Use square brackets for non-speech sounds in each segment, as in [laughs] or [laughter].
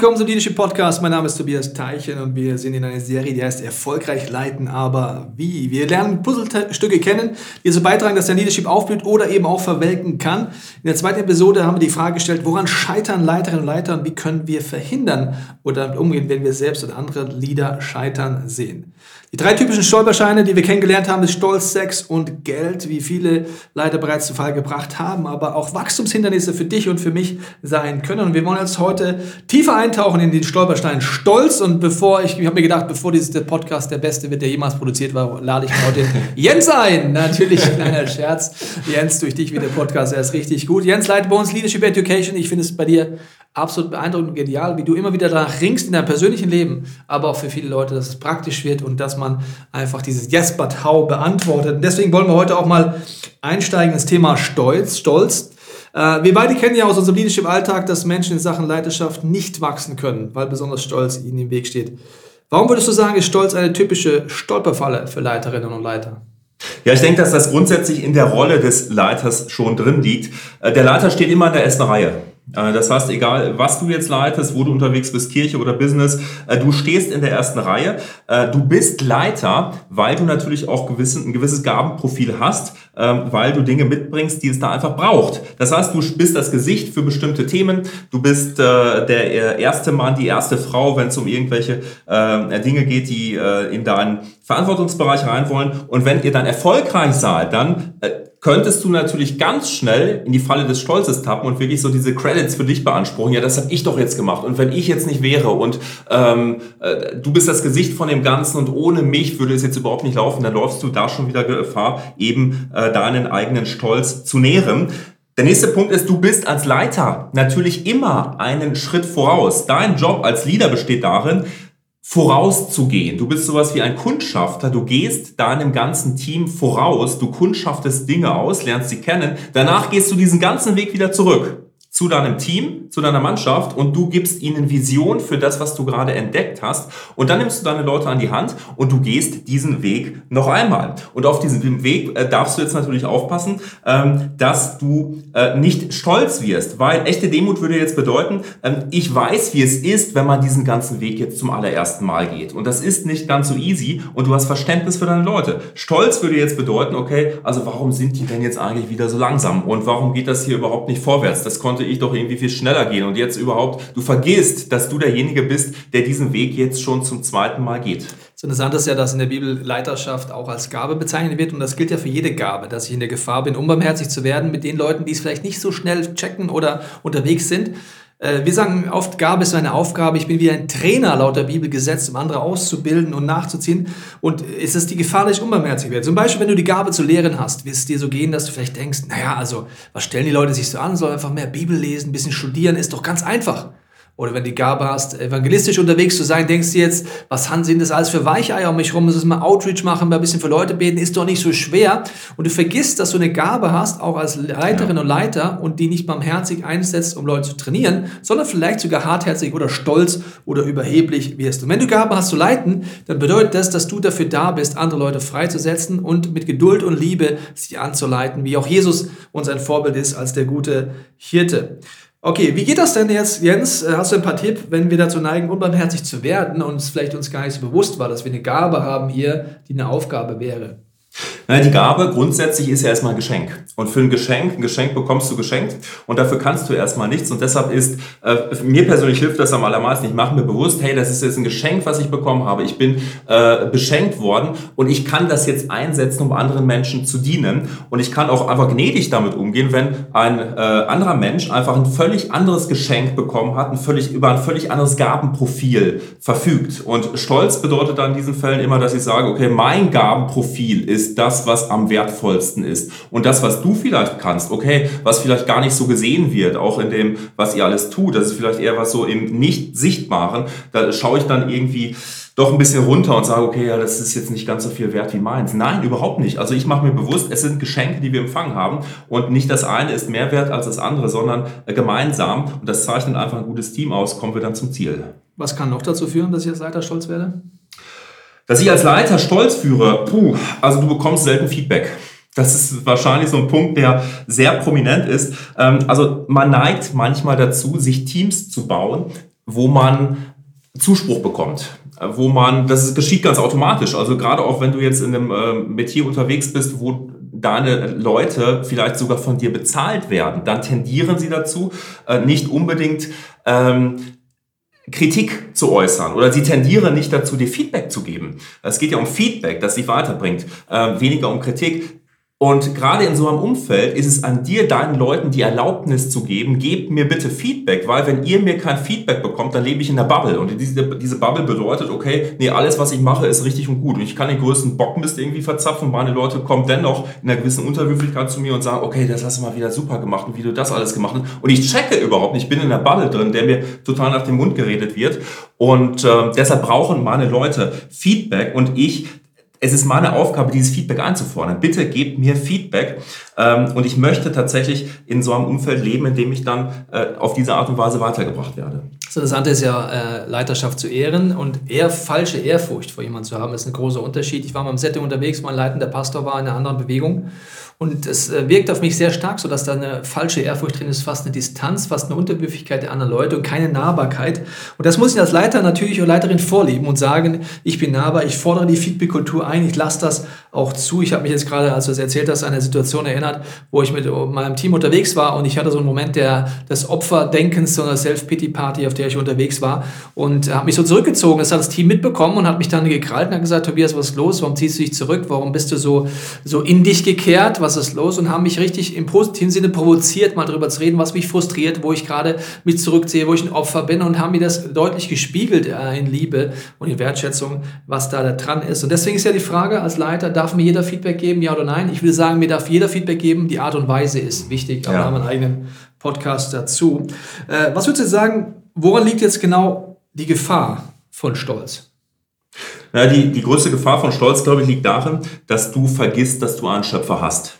willkommen zum Leadership Podcast. Mein Name ist Tobias Teichen und wir sind in einer Serie, die heißt Erfolgreich leiten, aber wie? Wir lernen Puzzlestücke kennen, die so beitragen, dass der Leadership aufblüht oder eben auch verwelken kann. In der zweiten Episode haben wir die Frage gestellt, woran scheitern Leiterinnen und Leiter und wie können wir verhindern oder damit umgehen, wenn wir selbst oder andere Leader scheitern sehen. Die drei typischen Stolperscheine, die wir kennengelernt haben, ist Stolz, Sex und Geld, wie viele Leiter bereits zu Fall gebracht haben, aber auch Wachstumshindernisse für dich und für mich sein können. Und wir wollen jetzt heute tiefer eintauchen in den Stolperstein Stolz. Und bevor ich, ich habe mir gedacht, bevor dieser Podcast der beste wird, der jemals produziert war, lade ich genau den [laughs] Jens ein. Natürlich, kleiner Scherz. Jens, durch dich wird der Podcast erst richtig gut. Jens leitet bei uns Leadership Education. Ich finde es bei dir absolut beeindruckend und genial, wie du immer wieder danach ringst in deinem persönlichen Leben, aber auch für viele Leute, dass es praktisch wird und dass man einfach dieses Yes, but how beantwortet. Und deswegen wollen wir heute auch mal einsteigen ins Thema Stolz. Stolz. Äh, wir beide kennen ja aus unserem Leadership-Alltag, dass Menschen in Sachen Leiterschaft nicht wachsen können, weil besonders Stolz ihnen im Weg steht. Warum würdest du sagen, ist Stolz eine typische Stolperfalle für Leiterinnen und Leiter? Ja, ich denke, dass das grundsätzlich in der Rolle des Leiters schon drin liegt. Äh, der Leiter steht immer in der ersten Reihe. Äh, das heißt, egal was du jetzt leitest, wo du unterwegs bist, Kirche oder Business, äh, du stehst in der ersten Reihe. Äh, du bist Leiter, weil du natürlich auch ein gewisses Gabenprofil hast, ähm, weil du Dinge mitbringst, die es da einfach braucht. Das heißt, du bist das Gesicht für bestimmte Themen. Du bist der erste Mann, die erste Frau, wenn es um irgendwelche Dinge geht, die in deinen Verantwortungsbereich rein wollen. Und wenn ihr dann erfolgreich seid, dann könntest du natürlich ganz schnell in die Falle des Stolzes tappen und wirklich so diese Credits für dich beanspruchen. Ja, das habe ich doch jetzt gemacht. Und wenn ich jetzt nicht wäre und ähm, äh, du bist das Gesicht von dem Ganzen und ohne mich würde es jetzt überhaupt nicht laufen, dann läufst du da schon wieder Gefahr, eben äh, deinen eigenen Stolz zu nähren. Der nächste Punkt ist, du bist als Leiter natürlich immer einen Schritt voraus. Dein Job als Leader besteht darin, vorauszugehen. Du bist sowas wie ein Kundschafter. Du gehst deinem ganzen Team voraus. Du kundschaftest Dinge aus, lernst sie kennen. Danach gehst du diesen ganzen Weg wieder zurück zu deinem Team, zu deiner Mannschaft und du gibst ihnen Vision für das, was du gerade entdeckt hast. Und dann nimmst du deine Leute an die Hand und du gehst diesen Weg noch einmal. Und auf diesem Weg äh, darfst du jetzt natürlich aufpassen, ähm, dass du äh, nicht stolz wirst, weil echte Demut würde jetzt bedeuten, ähm, ich weiß, wie es ist, wenn man diesen ganzen Weg jetzt zum allerersten Mal geht. Und das ist nicht ganz so easy und du hast Verständnis für deine Leute. Stolz würde jetzt bedeuten, okay, also warum sind die denn jetzt eigentlich wieder so langsam und warum geht das hier überhaupt nicht vorwärts? Das konnte ich doch irgendwie viel schneller gehen. Und jetzt überhaupt, du vergisst, dass du derjenige bist, der diesen Weg jetzt schon zum zweiten Mal geht. Das Interessante ist ja, dass in der Bibel Leiterschaft auch als Gabe bezeichnet wird. Und das gilt ja für jede Gabe, dass ich in der Gefahr bin, unbarmherzig zu werden mit den Leuten, die es vielleicht nicht so schnell checken oder unterwegs sind. Äh, wir sagen oft, Gabe ist eine Aufgabe. Ich bin wie ein Trainer laut der Bibel gesetzt, um andere auszubilden und nachzuziehen. Und es ist die Gefahr, dass ich unbarmherzig werde. Zum Beispiel, wenn du die Gabe zu lehren hast, wird es dir so gehen, dass du vielleicht denkst, naja, also, was stellen die Leute sich so an? Soll einfach mehr Bibel lesen, ein bisschen studieren, ist doch ganz einfach. Oder wenn du die Gabe hast, evangelistisch unterwegs zu sein, denkst du jetzt, was sind das alles für Weicheier um mich rum? Muss es mal Outreach machen, mal ein bisschen für Leute beten, ist doch nicht so schwer. Und du vergisst, dass du eine Gabe hast, auch als Leiterin ja. und Leiter, und die nicht barmherzig einsetzt, um Leute zu trainieren, sondern vielleicht sogar hartherzig oder stolz oder überheblich wirst. Und wenn du Gabe hast zu leiten, dann bedeutet das, dass du dafür da bist, andere Leute freizusetzen und mit Geduld und Liebe sie anzuleiten, wie auch Jesus uns ein Vorbild ist als der gute Hirte. Okay, wie geht das denn jetzt, Jens? Äh, hast du ein paar Tipps, wenn wir dazu neigen, unbarmherzig zu werden und es vielleicht uns gar nicht so bewusst war, dass wir eine Gabe haben hier, die eine Aufgabe wäre? Na, die Gabe grundsätzlich ist ja erstmal ein Geschenk. Und für ein Geschenk, ein Geschenk bekommst du geschenkt und dafür kannst du erstmal nichts. Und deshalb ist, äh, mir persönlich hilft das am allermeisten. Ich mache mir bewusst, hey, das ist jetzt ein Geschenk, was ich bekommen habe. Ich bin äh, beschenkt worden und ich kann das jetzt einsetzen, um anderen Menschen zu dienen. Und ich kann auch einfach gnädig damit umgehen, wenn ein äh, anderer Mensch einfach ein völlig anderes Geschenk bekommen hat, ein völlig, über ein völlig anderes Gabenprofil verfügt. Und Stolz bedeutet dann in diesen Fällen immer, dass ich sage, okay, mein Gabenprofil ist ist was am wertvollsten ist. Und das, was du vielleicht kannst, okay, was vielleicht gar nicht so gesehen wird, auch in dem, was ihr alles tut, das ist vielleicht eher was so im Nicht-Sichtbaren, da schaue ich dann irgendwie doch ein bisschen runter und sage, okay, ja, das ist jetzt nicht ganz so viel wert wie meins. Nein, überhaupt nicht. Also ich mache mir bewusst, es sind Geschenke, die wir empfangen haben und nicht das eine ist mehr wert als das andere, sondern gemeinsam und das zeichnet einfach ein gutes Team aus, kommen wir dann zum Ziel. Was kann noch dazu führen, dass ich als Leiter stolz werde? Dass ich als Leiter stolz führe, puh, also du bekommst selten Feedback. Das ist wahrscheinlich so ein Punkt, der sehr prominent ist. Ähm, also man neigt manchmal dazu, sich Teams zu bauen, wo man Zuspruch bekommt wo man, das geschieht ganz automatisch. Also gerade auch wenn du jetzt in einem äh, Metier unterwegs bist, wo deine Leute vielleicht sogar von dir bezahlt werden, dann tendieren sie dazu, äh, nicht unbedingt ähm, Kritik zu äußern oder sie tendieren nicht dazu, dir Feedback zu geben. Es geht ja um Feedback, das dich weiterbringt, äh, weniger um Kritik. Und gerade in so einem Umfeld ist es an dir, deinen Leuten die Erlaubnis zu geben, gebt mir bitte Feedback, weil wenn ihr mir kein Feedback bekommt, dann lebe ich in der Bubble. Und diese, diese Bubble bedeutet, okay, nee, alles, was ich mache, ist richtig und gut. Und ich kann den größten Bockmist irgendwie verzapfen. Meine Leute kommen dennoch in einer gewissen Unterwürfigkeit zu mir und sagen, okay, das hast du mal wieder super gemacht und wie du das alles gemacht hast. Und ich checke überhaupt nicht, ich bin in der Bubble drin, der mir total nach dem Mund geredet wird. Und äh, deshalb brauchen meine Leute Feedback und ich es ist meine Aufgabe, dieses Feedback einzufordern. Bitte gebt mir Feedback. Ähm, und ich möchte tatsächlich in so einem Umfeld leben, in dem ich dann äh, auf diese Art und Weise weitergebracht werde. Das Interessante ist ja, äh, Leiterschaft zu ehren und eher falsche Ehrfurcht vor jemandem zu haben, ist ein großer Unterschied. Ich war mal im Setting unterwegs, mein leitender Pastor war in einer anderen Bewegung und es äh, wirkt auf mich sehr stark, so dass da eine falsche Ehrfurcht drin ist, fast eine Distanz, fast eine Unterwürfigkeit der anderen Leute und keine Nahbarkeit. Und das muss ich als Leiter natürlich oder Leiterin vorleben und sagen, ich bin nahbar, ich fordere die Feedback-Kultur ein, ich lasse das auch zu. Ich habe mich jetzt gerade, als du es erzählt hast, an eine Situation erinnert, wo ich mit meinem Team unterwegs war und ich hatte so einen Moment der, des Opferdenkens, so einer Self-Pity-Party, auf der ich unterwegs war und habe mich so zurückgezogen. Das hat das Team mitbekommen und hat mich dann gekrallt und hat gesagt, Tobias, was ist los? Warum ziehst du dich zurück? Warum bist du so, so in dich gekehrt? Was was ist los und haben mich richtig im positiven Sinne provoziert, mal darüber zu reden, was mich frustriert, wo ich gerade mich zurückziehe, wo ich ein Opfer bin und haben mir das deutlich gespiegelt äh, in Liebe und in Wertschätzung, was da dran ist. Und deswegen ist ja die Frage als Leiter, darf mir jeder Feedback geben, ja oder nein? Ich will sagen, mir darf jeder Feedback geben, die Art und Weise ist wichtig, aber ja. da haben wir einen eigenen Podcast dazu. Äh, was würdest du sagen, woran liegt jetzt genau die Gefahr von Stolz? Ja, die, die größte Gefahr von Stolz, glaube ich, liegt darin, dass du vergisst, dass du einen Schöpfer hast.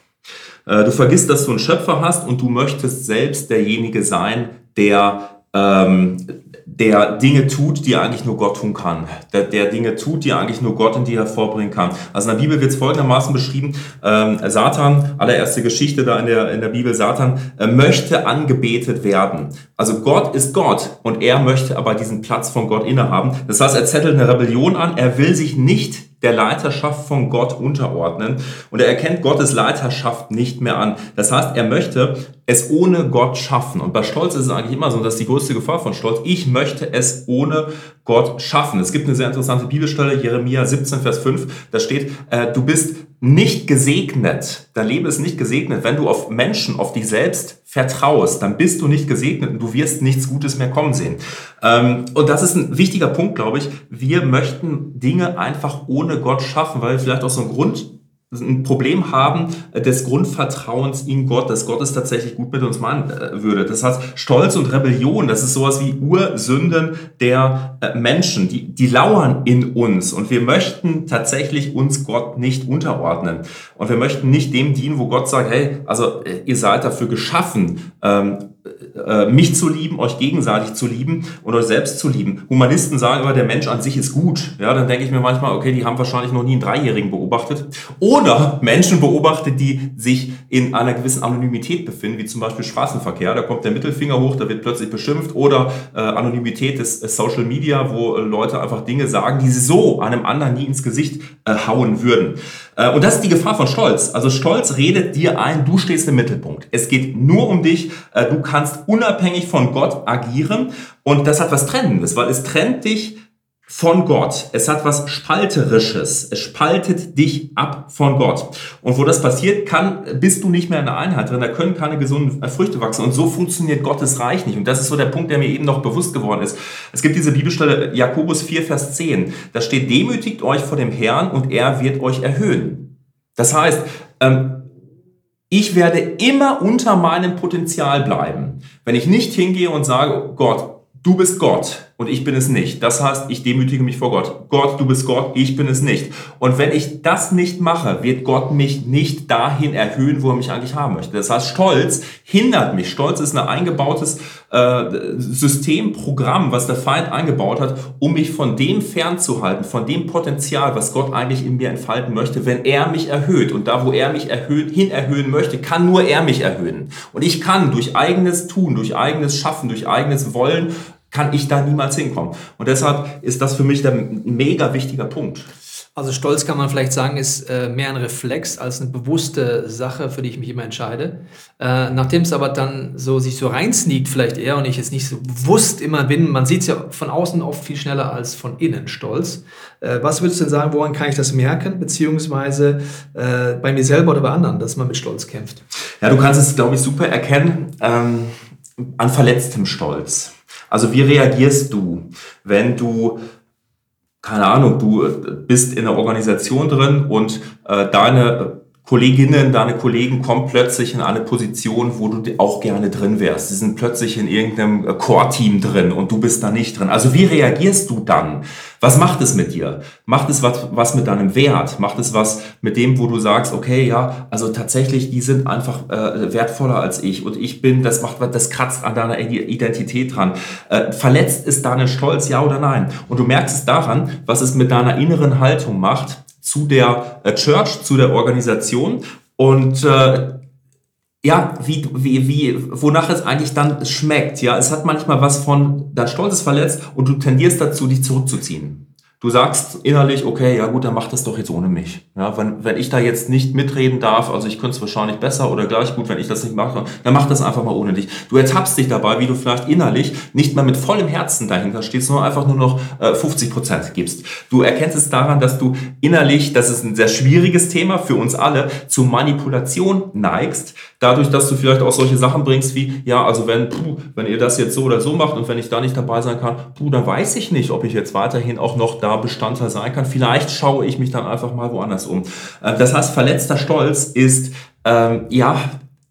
Äh, du vergisst, dass du einen Schöpfer hast und du möchtest selbst derjenige sein, der ähm, der Dinge tut, die eigentlich nur Gott tun kann. Der, der Dinge tut, die eigentlich nur Gott in dir hervorbringen kann. Also in der Bibel wird es folgendermaßen beschrieben, ähm, Satan, allererste Geschichte da in der, in der Bibel, Satan äh, möchte angebetet werden. Also Gott ist Gott und er möchte aber diesen Platz von Gott innehaben. Das heißt, er zettelt eine Rebellion an, er will sich nicht der Leiterschaft von Gott unterordnen und er erkennt Gottes Leiterschaft nicht mehr an. Das heißt, er möchte es ohne Gott schaffen. Und bei Stolz ist es eigentlich immer so, dass die größte Gefahr von Stolz, ich möchte es ohne Gott schaffen. Es gibt eine sehr interessante Bibelstelle, Jeremia 17, Vers 5, da steht, äh, du bist nicht gesegnet, dein Leben ist nicht gesegnet, wenn du auf Menschen, auf dich selbst vertraust, dann bist du nicht gesegnet und du wirst nichts Gutes mehr kommen sehen. Ähm, und das ist ein wichtiger Punkt, glaube ich. Wir möchten Dinge einfach ohne Gott schaffen, weil vielleicht auch so ein Grund ein Problem haben des Grundvertrauens in Gott, dass Gott es tatsächlich gut mit uns meinen äh, würde. Das heißt, Stolz und Rebellion, das ist sowas wie Ursünden der äh, Menschen, die, die lauern in uns und wir möchten tatsächlich uns Gott nicht unterordnen und wir möchten nicht dem dienen, wo Gott sagt, hey, also äh, ihr seid dafür geschaffen, ähm, äh, mich zu lieben, euch gegenseitig zu lieben und euch selbst zu lieben. Humanisten sagen immer, der Mensch an sich ist gut. Ja, dann denke ich mir manchmal, okay, die haben wahrscheinlich noch nie einen Dreijährigen beobachtet. Oder Menschen beobachtet, die sich in einer gewissen Anonymität befinden, wie zum Beispiel Straßenverkehr. Da kommt der Mittelfinger hoch, da wird plötzlich beschimpft. Oder äh, Anonymität des äh, Social Media, wo äh, Leute einfach Dinge sagen, die sie so einem anderen nie ins Gesicht äh, hauen würden. Äh, und das ist die Gefahr von Stolz. Also Stolz redet dir ein, du stehst im Mittelpunkt. Es geht nur um dich. du kannst unabhängig von Gott agieren und das hat was Trennendes, weil es trennt dich von Gott. Es hat was Spalterisches. Es spaltet dich ab von Gott. Und wo das passiert, kann, bist du nicht mehr in der Einheit drin. Da können keine gesunden Früchte wachsen. Und so funktioniert Gottes Reich nicht. Und das ist so der Punkt, der mir eben noch bewusst geworden ist. Es gibt diese Bibelstelle Jakobus 4, Vers 10. Da steht, demütigt euch vor dem Herrn und er wird euch erhöhen. Das heißt, ähm, ich werde immer unter meinem Potenzial bleiben. Wenn ich nicht hingehe und sage, Gott, du bist Gott und ich bin es nicht. Das heißt, ich demütige mich vor Gott. Gott, du bist Gott, ich bin es nicht. Und wenn ich das nicht mache, wird Gott mich nicht dahin erhöhen, wo er mich eigentlich haben möchte. Das heißt, Stolz hindert mich. Stolz ist ein eingebautes äh, Systemprogramm, was der Feind eingebaut hat, um mich von dem fernzuhalten, von dem Potenzial, was Gott eigentlich in mir entfalten möchte, wenn er mich erhöht. Und da, wo er mich erhöht, hin erhöhen möchte, kann nur er mich erhöhen. Und ich kann durch eigenes Tun, durch eigenes Schaffen, durch eigenes Wollen kann ich da niemals hinkommen. Und deshalb ist das für mich der mega wichtiger Punkt. Also Stolz kann man vielleicht sagen, ist äh, mehr ein Reflex als eine bewusste Sache, für die ich mich immer entscheide. Äh, Nachdem es aber dann so sich so reinsneakt vielleicht eher und ich jetzt nicht so bewusst immer bin, man sieht es ja von außen oft viel schneller als von innen Stolz. Äh, was würdest du denn sagen, woran kann ich das merken, beziehungsweise äh, bei mir selber oder bei anderen, dass man mit Stolz kämpft? Ja, du kannst es, glaube ich, super erkennen ähm, an verletztem Stolz. Also wie reagierst du, wenn du keine Ahnung, du bist in einer Organisation drin und äh, deine Kolleginnen, deine Kollegen kommen plötzlich in eine Position, wo du auch gerne drin wärst. Sie sind plötzlich in irgendeinem äh, Core-Team drin und du bist da nicht drin. Also wie reagierst du dann? Was macht es mit dir? Macht es was, was mit deinem Wert? Macht es was mit dem, wo du sagst, okay, ja, also tatsächlich, die sind einfach äh, wertvoller als ich und ich bin, das macht, das kratzt an deiner Identität dran. Äh, verletzt ist deine Stolz, ja oder nein? Und du merkst es daran, was es mit deiner inneren Haltung macht, zu der äh, Church, zu der Organisation und äh, ja, wie, wie, wie, wonach es eigentlich dann schmeckt. Ja, es hat manchmal was von, dein Stolz ist verletzt und du tendierst dazu, dich zurückzuziehen. Du sagst innerlich, okay, ja gut, dann mach das doch jetzt ohne mich. Ja, wenn, wenn ich da jetzt nicht mitreden darf, also ich könnte es wahrscheinlich besser oder gleich gut, wenn ich das nicht mache, dann mach das einfach mal ohne dich. Du ertappst dich dabei, wie du vielleicht innerlich nicht mehr mit vollem Herzen dahinter stehst, sondern einfach nur noch äh, 50 Prozent gibst. Du erkennst es daran, dass du innerlich, das ist ein sehr schwieriges Thema für uns alle, zu Manipulation neigst, dadurch, dass du vielleicht auch solche Sachen bringst wie, ja, also wenn, puh, wenn ihr das jetzt so oder so macht und wenn ich da nicht dabei sein kann, puh, dann weiß ich nicht, ob ich jetzt weiterhin auch noch da Bestandteil sein kann. Vielleicht schaue ich mich dann einfach mal woanders um. Ähm, das heißt, verletzter Stolz ist, ähm, ja,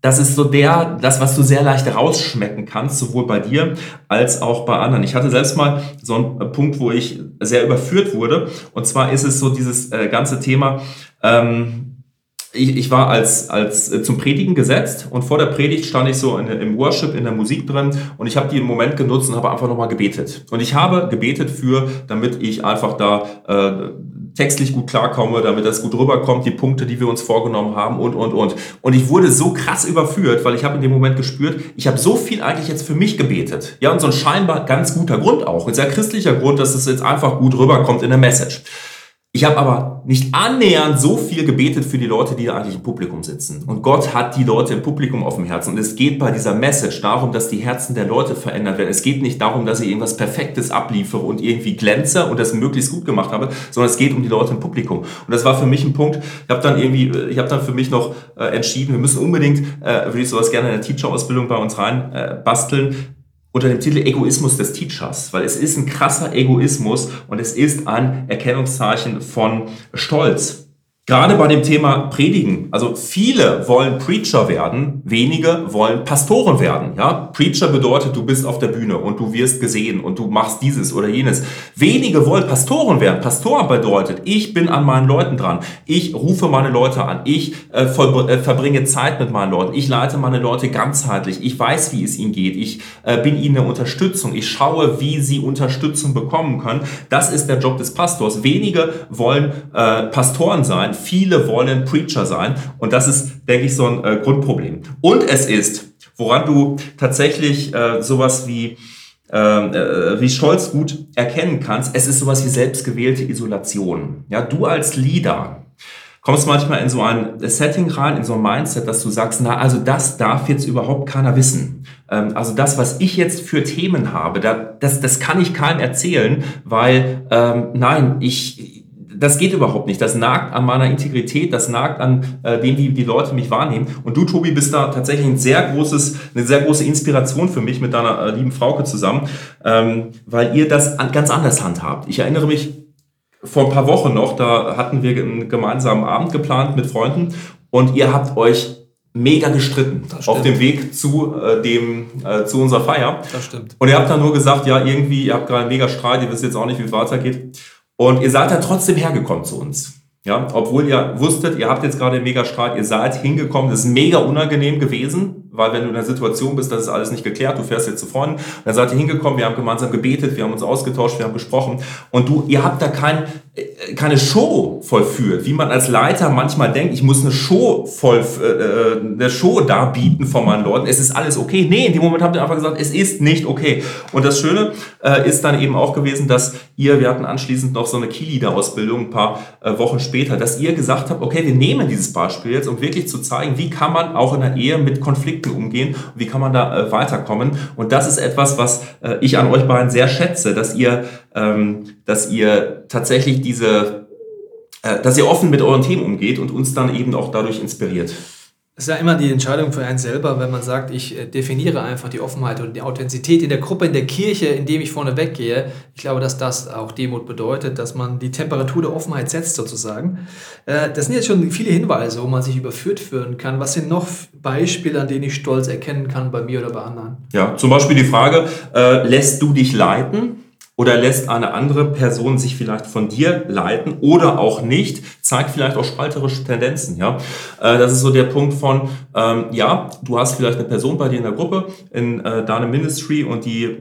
das ist so der, das, was du sehr leicht rausschmecken kannst, sowohl bei dir als auch bei anderen. Ich hatte selbst mal so einen Punkt, wo ich sehr überführt wurde. Und zwar ist es so dieses äh, ganze Thema, ähm, ich, ich war als, als äh, zum Predigen gesetzt und vor der Predigt stand ich so in, im Worship, in der Musik drin und ich habe den Moment genutzt und habe einfach nochmal gebetet. Und ich habe gebetet für, damit ich einfach da äh, textlich gut klarkomme, damit das gut rüberkommt, die Punkte, die wir uns vorgenommen haben und, und, und. Und ich wurde so krass überführt, weil ich habe in dem Moment gespürt, ich habe so viel eigentlich jetzt für mich gebetet. Ja, und so ein scheinbar ganz guter Grund auch, ein sehr christlicher Grund, dass es jetzt einfach gut rüberkommt in der Message. Ich habe aber nicht annähernd so viel gebetet für die Leute, die da eigentlich im Publikum sitzen. Und Gott hat die Leute im Publikum auf dem Herzen. Und es geht bei dieser Message darum, dass die Herzen der Leute verändert werden. Es geht nicht darum, dass ich irgendwas Perfektes abliefere und irgendwie glänze und das möglichst gut gemacht habe, sondern es geht um die Leute im Publikum. Und das war für mich ein Punkt. Ich habe dann irgendwie, ich habe dann für mich noch äh, entschieden, wir müssen unbedingt, äh, würde ich sowas gerne in der Teacher-Ausbildung bei uns rein äh, basteln unter dem Titel Egoismus des Teachers, weil es ist ein krasser Egoismus und es ist ein Erkennungszeichen von Stolz. Gerade bei dem Thema Predigen. Also viele wollen Preacher werden, wenige wollen Pastoren werden. Ja? Preacher bedeutet, du bist auf der Bühne und du wirst gesehen und du machst dieses oder jenes. Wenige wollen Pastoren werden. Pastoren bedeutet, ich bin an meinen Leuten dran. Ich rufe meine Leute an. Ich äh, voll, äh, verbringe Zeit mit meinen Leuten. Ich leite meine Leute ganzheitlich. Ich weiß, wie es ihnen geht. Ich äh, bin ihnen eine Unterstützung. Ich schaue, wie sie Unterstützung bekommen können. Das ist der Job des Pastors. Wenige wollen äh, Pastoren sein viele wollen Preacher sein und das ist, denke ich, so ein äh, Grundproblem. Und es ist, woran du tatsächlich äh, sowas wie ähm, äh, wie Stolz gut erkennen kannst, es ist sowas wie selbstgewählte Isolation. Ja, du als Leader kommst manchmal in so ein Setting rein, in so ein Mindset, dass du sagst, na, also das darf jetzt überhaupt keiner wissen. Ähm, also das, was ich jetzt für Themen habe, da, das, das kann ich keinem erzählen, weil, ähm, nein, ich, das geht überhaupt nicht. Das nagt an meiner Integrität, das nagt an äh, dem, wie die Leute mich wahrnehmen. Und du, Tobi, bist da tatsächlich ein sehr großes, eine sehr große Inspiration für mich mit deiner äh, lieben Frauke zusammen, ähm, weil ihr das an, ganz anders handhabt. Ich erinnere mich vor ein paar Wochen noch, da hatten wir einen gemeinsamen Abend geplant mit Freunden und ihr habt euch mega gestritten auf dem Weg zu äh, dem äh, zu unserer Feier. Das stimmt. Und ihr habt dann nur gesagt, ja, irgendwie, ihr habt gerade einen mega Streit, ihr wisst jetzt auch nicht, wie es weitergeht. Und ihr seid dann trotzdem hergekommen zu uns. Ja, obwohl ihr wusstet, ihr habt jetzt gerade einen Mega-Streit, ihr seid hingekommen, das ist mega unangenehm gewesen, weil wenn du in einer Situation bist, das ist alles nicht geklärt, du fährst jetzt zu Freunden, dann seid ihr hingekommen, wir haben gemeinsam gebetet, wir haben uns ausgetauscht, wir haben gesprochen und du, ihr habt da kein, äh, keine Show vollführt, wie man als Leiter manchmal denkt, ich muss eine Show voll, äh, eine Show darbieten von meinen Leuten, es ist alles okay. Nee, in dem Moment habt ihr einfach gesagt, es ist nicht okay. Und das Schöne äh, ist dann eben auch gewesen, dass ihr, wir hatten anschließend noch so eine Key-Leader-Ausbildung ein paar äh, Wochen später, dass ihr gesagt habt, okay, wir nehmen dieses Beispiel jetzt, um wirklich zu zeigen, wie kann man auch in der Ehe mit Konflikten umgehen und wie kann man da äh, weiterkommen. Und das ist etwas, was äh, ich an euch beiden sehr schätze, dass ihr, ähm, dass ihr tatsächlich diese, äh, dass ihr offen mit euren Themen umgeht und uns dann eben auch dadurch inspiriert. Es ist ja immer die Entscheidung für einen selber, wenn man sagt, ich äh, definiere einfach die Offenheit und die Authentizität in der Gruppe, in der Kirche, indem ich vorne weggehe. Ich glaube, dass das auch Demut bedeutet, dass man die Temperatur der Offenheit setzt sozusagen. Äh, das sind jetzt schon viele Hinweise, wo man sich überführt führen kann. Was sind noch Beispiele, an denen ich stolz erkennen kann bei mir oder bei anderen? Ja, zum Beispiel die Frage, äh, lässt du dich leiten? Oder lässt eine andere Person sich vielleicht von dir leiten oder auch nicht, zeigt vielleicht auch spalterische Tendenzen. Ja, äh, Das ist so der Punkt von, ähm, ja, du hast vielleicht eine Person bei dir in der Gruppe, in äh, deinem Ministry und die äh,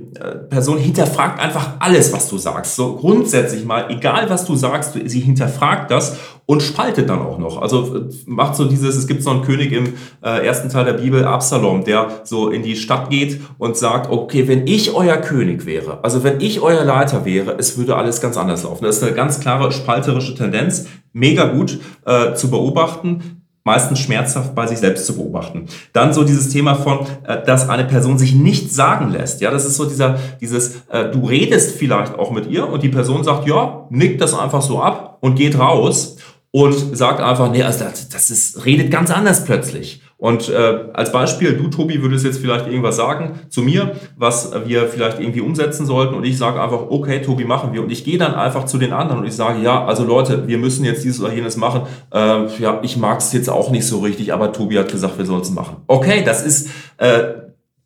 Person hinterfragt einfach alles, was du sagst. So grundsätzlich mal, egal was du sagst, sie hinterfragt das und spaltet dann auch noch. Also äh, macht so dieses, es gibt so einen König im äh, ersten Teil der Bibel, Absalom, der so in die Stadt geht und sagt, okay, wenn ich euer König wäre, also wenn ich euer Leiter wäre, es würde alles ganz anders laufen. Das ist eine ganz klare spalterische Tendenz, mega gut äh, zu beobachten meistens schmerzhaft bei sich selbst zu beobachten. Dann so dieses Thema von, äh, dass eine Person sich nicht sagen lässt. Ja, das ist so dieser, dieses, äh, du redest vielleicht auch mit ihr und die Person sagt, ja, nickt das einfach so ab und geht raus und sagt einfach, nee, also das, das ist, redet ganz anders plötzlich. Und äh, als Beispiel, du, Tobi, würdest jetzt vielleicht irgendwas sagen zu mir, was wir vielleicht irgendwie umsetzen sollten. Und ich sage einfach, okay, Tobi, machen wir. Und ich gehe dann einfach zu den anderen und ich sage, ja, also Leute, wir müssen jetzt dieses oder jenes machen. Äh, ja, ich mag es jetzt auch nicht so richtig, aber Tobi hat gesagt, wir sollen es machen. Okay, das ist äh,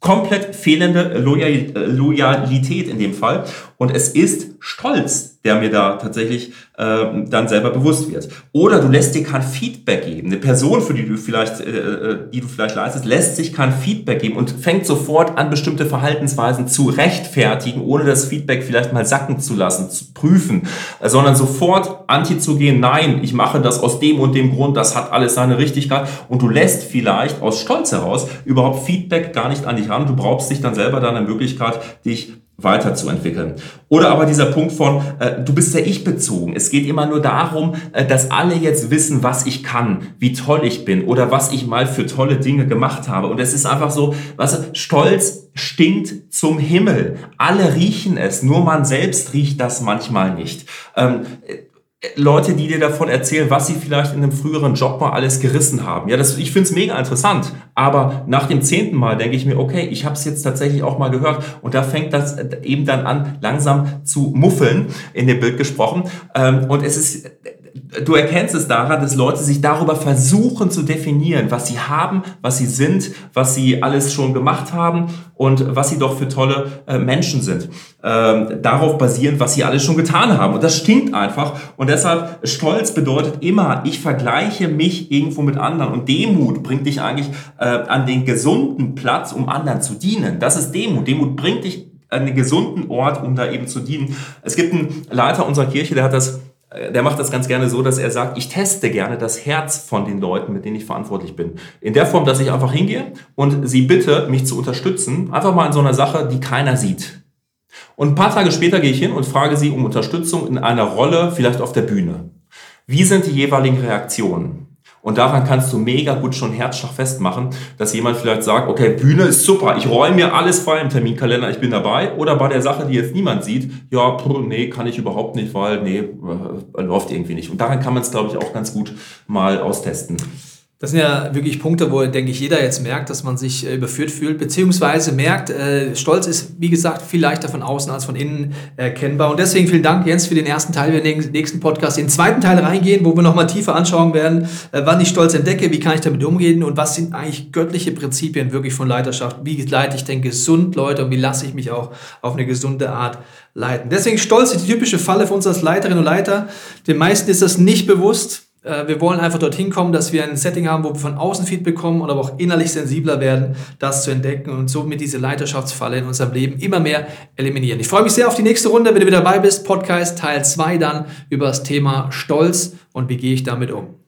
komplett fehlende Loyalität in dem Fall. Und es ist Stolz, der mir da tatsächlich äh, dann selber bewusst wird. Oder du lässt dir kein Feedback geben. Eine Person, für die du vielleicht, äh, äh, die du vielleicht leistest, lässt sich kein Feedback geben und fängt sofort an, bestimmte Verhaltensweisen zu rechtfertigen, ohne das Feedback vielleicht mal sacken zu lassen, zu prüfen, äh, sondern sofort anti zu gehen, nein, ich mache das aus dem und dem Grund, das hat alles seine Richtigkeit. Und du lässt vielleicht aus Stolz heraus überhaupt Feedback gar nicht an dich ran. Du brauchst dich dann selber da eine Möglichkeit, dich weiterzuentwickeln. Oder aber dieser Punkt von, äh, du bist ja ich bezogen. Es geht immer nur darum, äh, dass alle jetzt wissen, was ich kann, wie toll ich bin oder was ich mal für tolle Dinge gemacht habe. Und es ist einfach so, was Stolz stinkt zum Himmel. Alle riechen es, nur man selbst riecht das manchmal nicht. Ähm, Leute, die dir davon erzählen, was sie vielleicht in einem früheren Job mal alles gerissen haben. Ja, das, ich finde es mega interessant. Aber nach dem zehnten Mal denke ich mir, okay, ich habe es jetzt tatsächlich auch mal gehört. Und da fängt das eben dann an, langsam zu muffeln, in dem Bild gesprochen. Ähm, und es ist, du erkennst es daran, dass Leute sich darüber versuchen zu definieren, was sie haben, was sie sind, was sie alles schon gemacht haben und was sie doch für tolle äh, Menschen sind. Ähm, darauf basierend, was sie alles schon getan haben. Und das stinkt einfach. Und deshalb, Stolz bedeutet immer, ich vergleiche mich irgendwo mit anderen. Und Demut bringt dich eigentlich äh, an den gesunden Platz, um anderen zu dienen. Das ist Demut. Demut bringt dich an den gesunden Ort, um da eben zu dienen. Es gibt einen Leiter unserer Kirche, der hat das der macht das ganz gerne so, dass er sagt, ich teste gerne das Herz von den Leuten, mit denen ich verantwortlich bin. In der Form, dass ich einfach hingehe und sie bitte, mich zu unterstützen, einfach mal in so einer Sache, die keiner sieht. Und ein paar Tage später gehe ich hin und frage sie um Unterstützung in einer Rolle, vielleicht auf der Bühne. Wie sind die jeweiligen Reaktionen? Und daran kannst du mega gut schon Herzschlag festmachen, dass jemand vielleicht sagt, okay, Bühne ist super, ich räume mir alles frei im Terminkalender, ich bin dabei. Oder bei der Sache, die jetzt niemand sieht, ja, pff, nee, kann ich überhaupt nicht, weil, nee, äh, läuft irgendwie nicht. Und daran kann man es, glaube ich, auch ganz gut mal austesten. Das sind ja wirklich Punkte, wo, denke ich, jeder jetzt merkt, dass man sich äh, überführt fühlt, beziehungsweise merkt, äh, Stolz ist, wie gesagt, viel leichter von außen als von innen erkennbar. Und deswegen vielen Dank, Jens, für den ersten Teil. Wir werden den nächsten Podcast den zweiten Teil reingehen, wo wir nochmal tiefer anschauen werden, äh, wann ich Stolz entdecke, wie kann ich damit umgehen und was sind eigentlich göttliche Prinzipien wirklich von Leiterschaft. Wie leite ich denn gesund Leute und wie lasse ich mich auch auf eine gesunde Art leiten. Deswegen Stolz ist die typische Falle für uns als Leiterinnen und Leiter. Den meisten ist das nicht bewusst Äh, wir wollen einfach dorthin kommen, dass wir ein Setting haben, wo wir von außen Feed bekommen und aber auch innerlich sensibler werden, das zu entdecken und somit diese Leiterschaftsfalle in unserem Leben immer mehr eliminieren. Ich freue mich sehr auf die nächste Runde, wenn du wieder dabei bist. Podcast Teil 2 dann über das Thema Stolz und wie gehe ich damit um.